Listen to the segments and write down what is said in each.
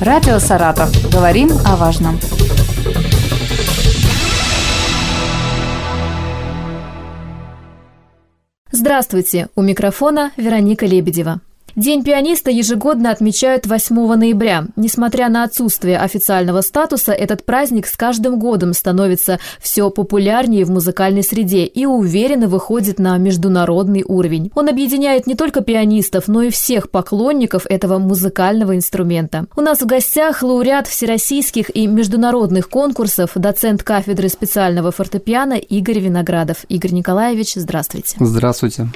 Радио «Саратов». Говорим о важном. Здравствуйте! У микрофона Вероника Лебедева. День пианиста ежегодно отмечают 8 ноября. Несмотря на отсутствие официального статуса, этот праздник с каждым годом становится все популярнее в музыкальной среде и уверенно выходит на международный уровень. Он объединяет не только пианистов, но и всех поклонников этого музыкального инструмента. У нас в гостях лауреат всероссийских и международных конкурсов, доцент кафедры специального фортепиано Игорь Виноградов. Игорь Николаевич, здравствуйте. Здравствуйте.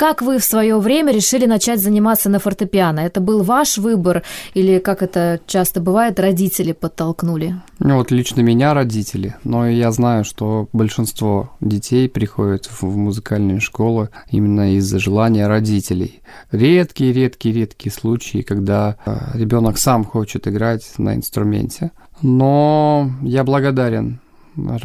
Как вы в свое время решили начать заниматься на фортепиано? Это был ваш выбор или, как это часто бывает, родители подтолкнули? Ну вот лично меня родители, но я знаю, что большинство детей приходят в музыкальные школы именно из-за желания родителей. Редкие, редкие, редкие случаи, когда э, ребенок сам хочет играть на инструменте. Но я благодарен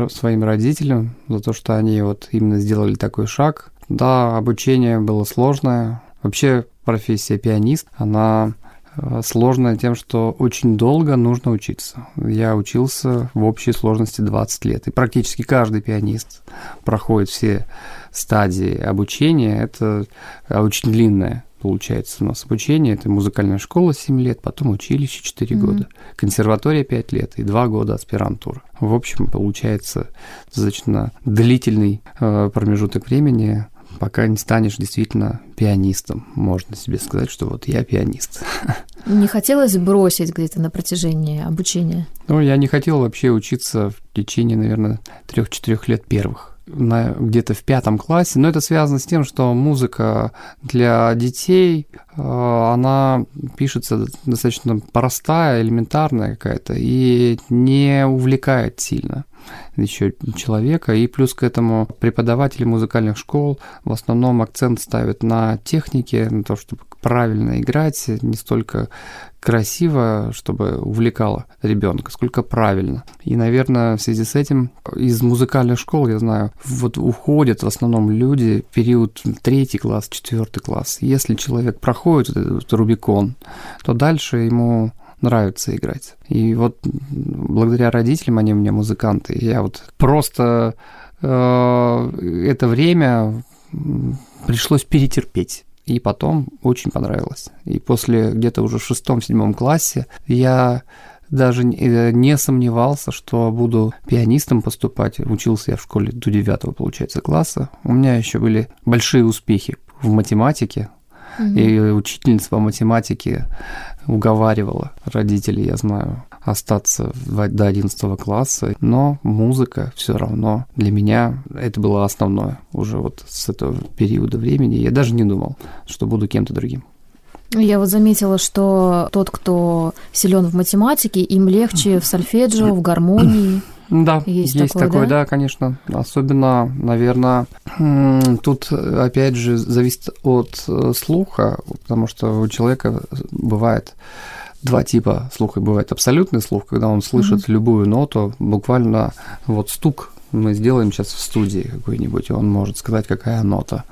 своим родителям за то, что они вот именно сделали такой шаг, да, обучение было сложное. Вообще профессия пианист, она э, сложная тем, что очень долго нужно учиться. Я учился в общей сложности 20 лет. И практически каждый пианист проходит все стадии обучения. Это э, очень длинное получается у нас обучение. Это музыкальная школа 7 лет, потом училище 4 mm-hmm. года, консерватория 5 лет и 2 года аспирантура. В общем, получается достаточно длительный э, промежуток времени, пока не станешь действительно пианистом. Можно себе сказать, что вот я пианист. Не хотелось бросить где-то на протяжении обучения? Ну, я не хотел вообще учиться в течение, наверное, трех-четырех лет первых где-то в пятом классе, но это связано с тем, что музыка для детей, э, она пишется достаточно простая, элементарная какая-то и не увлекает сильно еще человека. И плюс к этому преподаватели музыкальных школ в основном акцент ставят на технике, на то, чтобы правильно играть, не столько красиво, чтобы увлекало ребенка, сколько правильно. И, наверное, в связи с этим из музыкальных школ, я знаю, вот уходят в основном люди период третий класс, четвертый класс. Если человек проходит этот Рубикон, то дальше ему нравится играть. И вот благодаря родителям, они у меня музыканты, я вот просто э, это время пришлось перетерпеть. И потом очень понравилось. И после где-то уже в шестом-седьмом классе я даже э, не сомневался, что буду пианистом поступать. Учился я в школе до девятого, получается, класса. У меня еще были большие успехи в математике. Mm-hmm. И учительница по математике уговаривала родителей, я знаю, остаться до 11 класса, но музыка все равно для меня это было основное уже вот с этого периода времени. Я даже не думал, что буду кем-то другим. Я вот заметила, что тот, кто силен в математике, им легче в сольфеджио, в гармонии. Да, есть, есть такое, такое да? да, конечно. Особенно, наверное, тут, опять же, зависит от э, слуха, потому что у человека бывает два типа слуха. Бывает абсолютный слух, когда он слышит mm-hmm. любую ноту, буквально вот стук мы сделаем сейчас в студии какой-нибудь, и он может сказать, какая нота.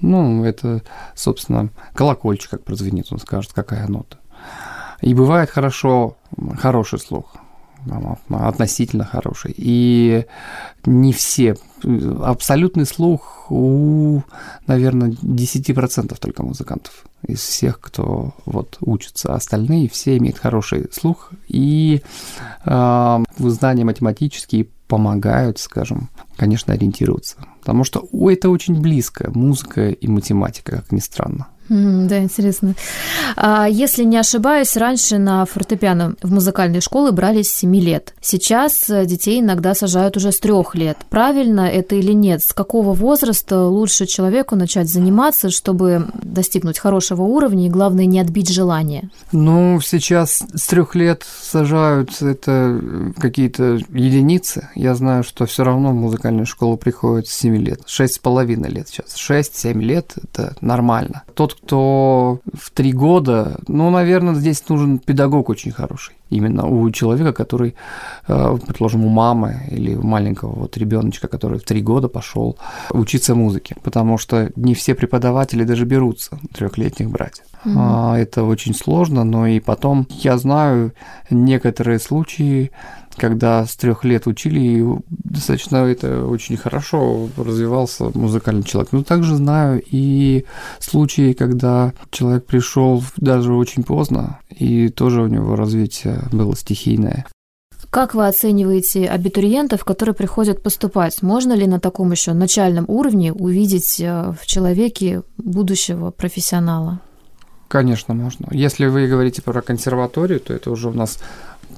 Ну, это, собственно, колокольчик как прозвенит, он скажет, какая нота. И бывает хорошо, хороший слух относительно хороший. И не все. Абсолютный слух у, наверное, 10% только музыкантов из всех, кто вот учится. Остальные все имеют хороший слух и э, знания математические помогают, скажем, конечно, ориентироваться. Потому что это очень близко, музыка и математика, как ни странно. Да, интересно. А, если не ошибаюсь, раньше на фортепиано в музыкальные школы брали с 7 лет. Сейчас э, детей иногда сажают уже с 3 лет. Правильно это или нет? С какого возраста лучше человеку начать заниматься, чтобы достигнуть хорошего уровня и, главное, не отбить желание? Ну, сейчас с 3 лет сажают это какие-то единицы. Я знаю, что все равно в музыкальную школу приходят с 7 лет. 6,5 лет сейчас. 6-7 лет – это нормально. Тот, кто в три года, ну, наверное, здесь нужен педагог очень хороший. Именно у человека, который, э, предположим, у мамы или у маленького вот ребеночка, который в три года пошел учиться музыке. Потому что не все преподаватели даже берутся трехлетних брать. Mm-hmm. Это очень сложно, но и потом я знаю некоторые случаи, когда с трех лет учили, и достаточно это очень хорошо развивался музыкальный человек. Но также знаю и случаи, когда человек пришел даже очень поздно, и тоже у него развитие было стихийное. Как вы оцениваете абитуриентов, которые приходят поступать? Можно ли на таком еще начальном уровне увидеть э, в человеке будущего профессионала? Конечно, можно. Если вы говорите про консерваторию, то это уже у нас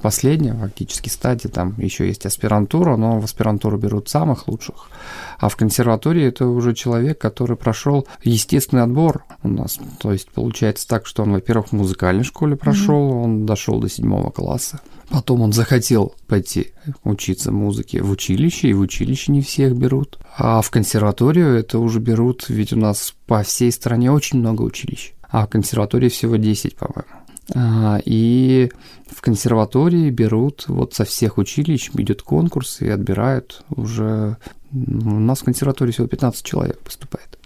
последняя фактически стадия, там еще есть аспирантура, но в аспирантуру берут самых лучших. А в консерватории это уже человек, который прошел естественный отбор у нас. То есть получается так, что он, во-первых, в музыкальной школе прошел, mm-hmm. он дошел до седьмого класса. Потом он захотел пойти учиться музыке в училище, и в училище не всех берут. А в консерваторию это уже берут, ведь у нас по всей стране очень много училищ а в консерватории всего 10, по-моему. А, и в консерватории берут вот со всех училищ, идет конкурс и отбирают уже... У нас в консерватории всего 15 человек поступает.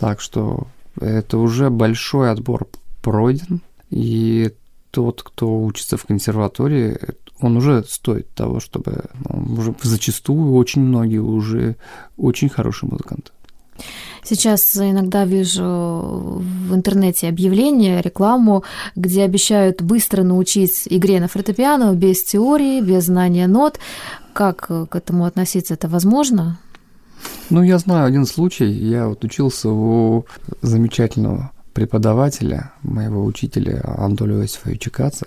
Так что это уже большой отбор пройден, и тот, кто учится в консерватории, он уже стоит того, чтобы... Ну, уже зачастую очень многие уже очень хорошие музыканты. Сейчас иногда вижу в интернете объявления, рекламу, где обещают быстро научить игре на фортепиано без теории, без знания нот. Как к этому относиться? Это возможно? Ну, я знаю один случай. Я вот учился у замечательного преподавателя, моего учителя Анатолия Иосифовича Каца.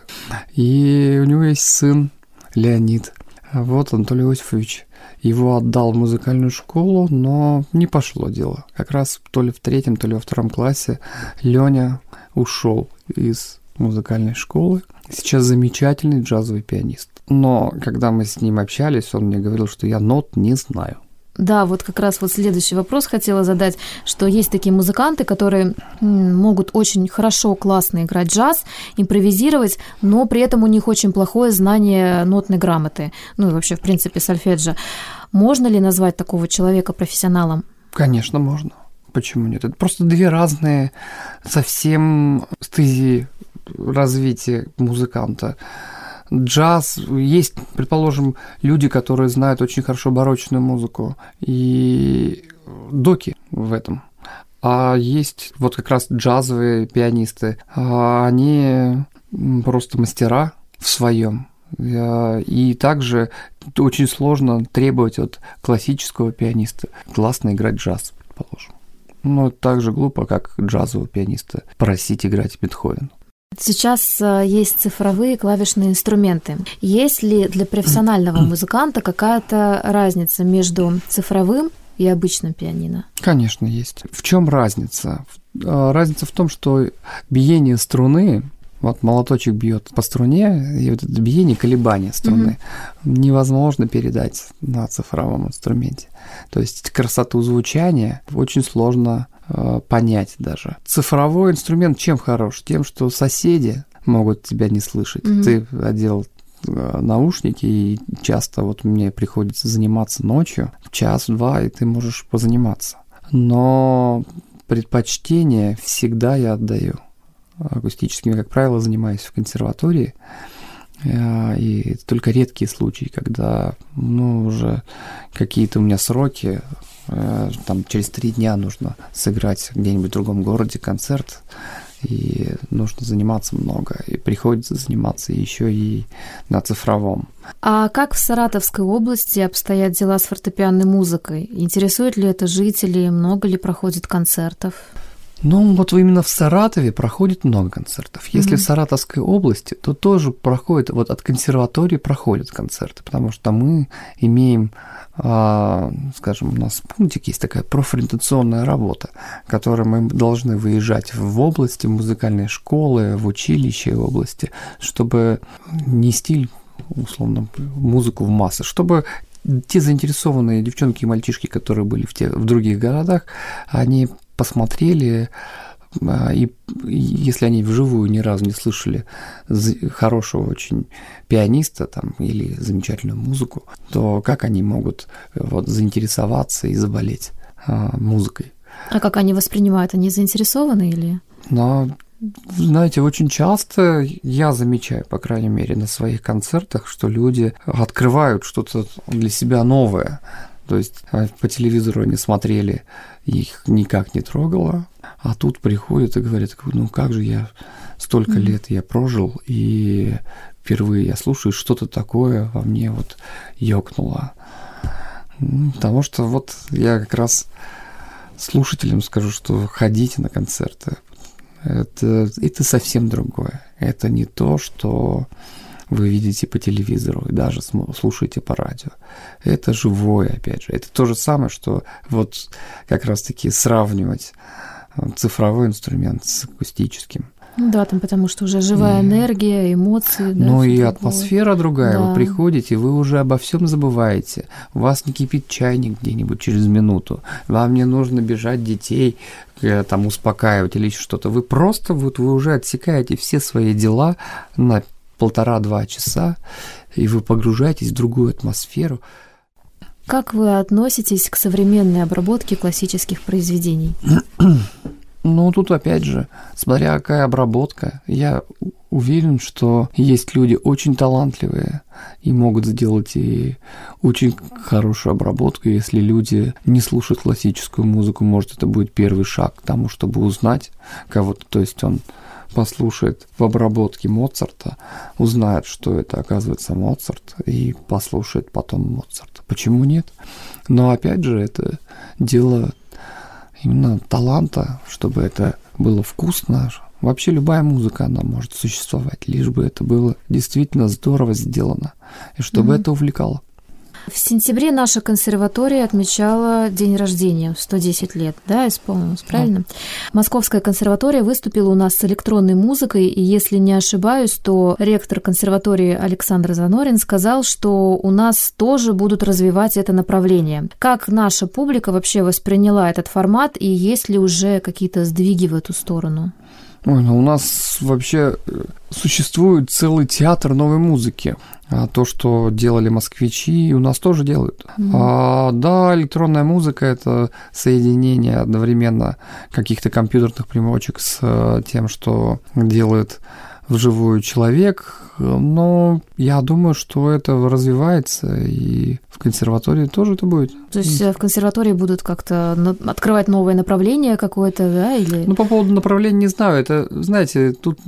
И у него есть сын Леонид. Вот Анатолий Иосифович его отдал в музыкальную школу, но не пошло дело. Как раз то ли в третьем, то ли во втором классе Леня ушел из музыкальной школы. Сейчас замечательный джазовый пианист. Но когда мы с ним общались, он мне говорил, что я нот не знаю. Да, вот как раз вот следующий вопрос хотела задать, что есть такие музыканты, которые могут очень хорошо, классно играть джаз, импровизировать, но при этом у них очень плохое знание нотной грамоты, ну и вообще, в принципе, сольфеджа. Можно ли назвать такого человека профессионалом? Конечно, можно. Почему нет? Это просто две разные совсем стези развития музыканта джаз, есть, предположим, люди, которые знают очень хорошо барочную музыку, и доки в этом. А есть вот как раз джазовые пианисты, а они просто мастера в своем. И также очень сложно требовать от классического пианиста классно играть джаз, предположим. Но это так же глупо, как джазового пианиста просить играть Бетховен. Сейчас э, есть цифровые клавишные инструменты. Есть ли для профессионального музыканта какая-то разница между цифровым и обычным пианино? Конечно, есть. В чем разница? Э, разница в том, что биение струны вот молоточек бьет по струне, и вот это биение, колебания струны mm-hmm. невозможно передать на цифровом инструменте. То есть красоту звучания очень сложно понять даже. Цифровой инструмент чем хорош? Тем, что соседи могут тебя не слышать. Mm-hmm. Ты одел э, наушники, и часто вот мне приходится заниматься ночью, час-два, и ты можешь позаниматься. Но предпочтение всегда я отдаю акустическими. Как правило, занимаюсь в консерватории, э, и только редкие случаи, когда, ну, уже какие-то у меня сроки, Э, там через три дня нужно сыграть где-нибудь в другом городе концерт, и нужно заниматься много, и приходится заниматься еще и на цифровом. А как в Саратовской области обстоят дела с фортепианной музыкой? Интересует ли это жителей? Много ли проходит концертов? Ну, вот именно в Саратове проходит много концертов. Если mm-hmm. в Саратовской области, то тоже проходит, вот от консерватории проходят концерты, потому что мы имеем, а, скажем, у нас пунктик есть такая профориентационная работа, которой мы должны выезжать в области, в музыкальные школы, в училище в области, чтобы нести условно музыку в массы, чтобы те заинтересованные девчонки и мальчишки, которые были в, те, в других городах, они посмотрели, А, и если они вживую ни разу не слышали хорошего очень пианиста там, или замечательную музыку, то как они могут вот, заинтересоваться и заболеть а, музыкой? А как они воспринимают? Они заинтересованы или? Но знаете, очень часто я замечаю, по крайней мере, на своих концертах, что люди открывают что-то для себя новое. То есть а, по телевизору они смотрели, их никак не трогало, а тут приходят и говорят, ну как же я столько лет я прожил, и впервые я слушаю, что-то такое во мне вот ёкнуло. Потому что вот я как раз слушателям скажу, что ходите на концерты, это, это совсем другое. Это не то, что вы видите по телевизору и даже слушаете по радио. Это живое, опять же. Это то же самое, что вот как раз-таки сравнивать э, цифровой инструмент с акустическим. Ну да, там потому что уже живая и... энергия, эмоции. Да, ну и другое. атмосфера другая. Да. Вы приходите, вы уже обо всем забываете. У вас не кипит чайник где-нибудь через минуту. Вам не нужно бежать детей там успокаивать или что-то. Вы просто вот вы уже отсекаете все свои дела на полтора-два часа, и вы погружаетесь в другую атмосферу. Как вы относитесь к современной обработке классических произведений? Ну, тут опять же, смотря какая обработка, я уверен, что есть люди очень талантливые и могут сделать и очень хорошую обработку. Если люди не слушают классическую музыку, может, это будет первый шаг к тому, чтобы узнать кого-то. То есть он послушает в обработке Моцарта, узнает, что это оказывается Моцарт, и послушает потом Моцарта. Почему нет? Но опять же, это дело именно таланта, чтобы это было вкусно. Вообще любая музыка, она может существовать, лишь бы это было действительно здорово сделано, и чтобы mm-hmm. это увлекало. В сентябре наша консерватория отмечала день рождения, 110 лет, да, исполнилось, правильно? Да. Московская консерватория выступила у нас с электронной музыкой, и если не ошибаюсь, то ректор консерватории Александр Занорин сказал, что у нас тоже будут развивать это направление. Как наша публика вообще восприняла этот формат, и есть ли уже какие-то сдвиги в эту сторону? Ой, ну у нас вообще э, существует целый театр новой музыки. А то, что делали москвичи, у нас тоже делают. Mm-hmm. А, да, электронная музыка это соединение одновременно каких-то компьютерных примочек с э, тем, что делает вживую человек, но я думаю, что это развивается, и в консерватории тоже это будет. То есть э, в консерватории будут как-то открывать новое направление какое-то, да, или... Ну, по поводу направления не знаю, это, знаете, тут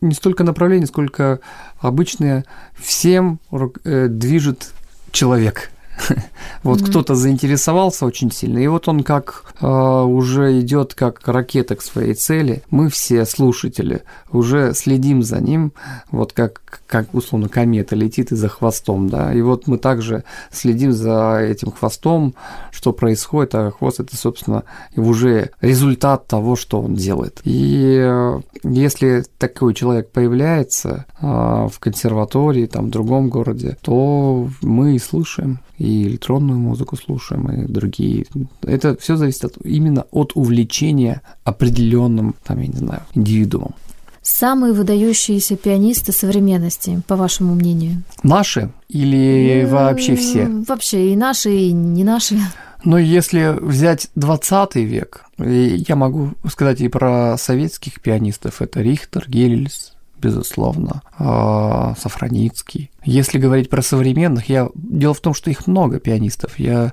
не столько направление, сколько обычное всем э, движет человек. Вот mm-hmm. кто-то заинтересовался очень сильно, и вот он как э, уже идет как ракета к своей цели. Мы все слушатели уже следим за ним, вот как, как условно комета летит и за хвостом, да. И вот мы также следим за этим хвостом, что происходит, а хвост это, собственно, уже результат того, что он делает. И э, если такой человек появляется э, в консерватории, там, в другом городе, то мы и слушаем и электронную музыку слушаем, и другие. Это все зависит от, именно от увлечения определенным, там, я не знаю, индивидуумом. Самые выдающиеся пианисты современности, по вашему мнению? Наши или вообще все? Вообще и наши, и не наши. Но если взять 20 век, я могу сказать и про советских пианистов, это Рихтер, Гельс, безусловно, а, Сафраницкий. Если говорить про современных, я... дело в том, что их много пианистов. Я,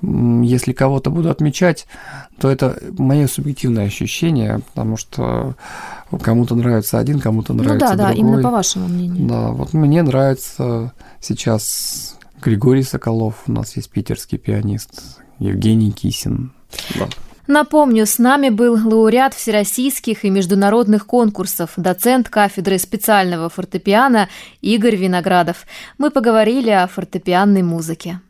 если кого-то буду отмечать, то это мое субъективное ощущение, потому что кому-то нравится один, кому-то нравится ну, да, другой. да, именно по вашему мнению. Да, вот мне нравится сейчас Григорий Соколов, у нас есть питерский пианист, Евгений Кисин. Да. Напомню, с нами был лауреат всероссийских и международных конкурсов, доцент кафедры специального фортепиано Игорь Виноградов. Мы поговорили о фортепианной музыке.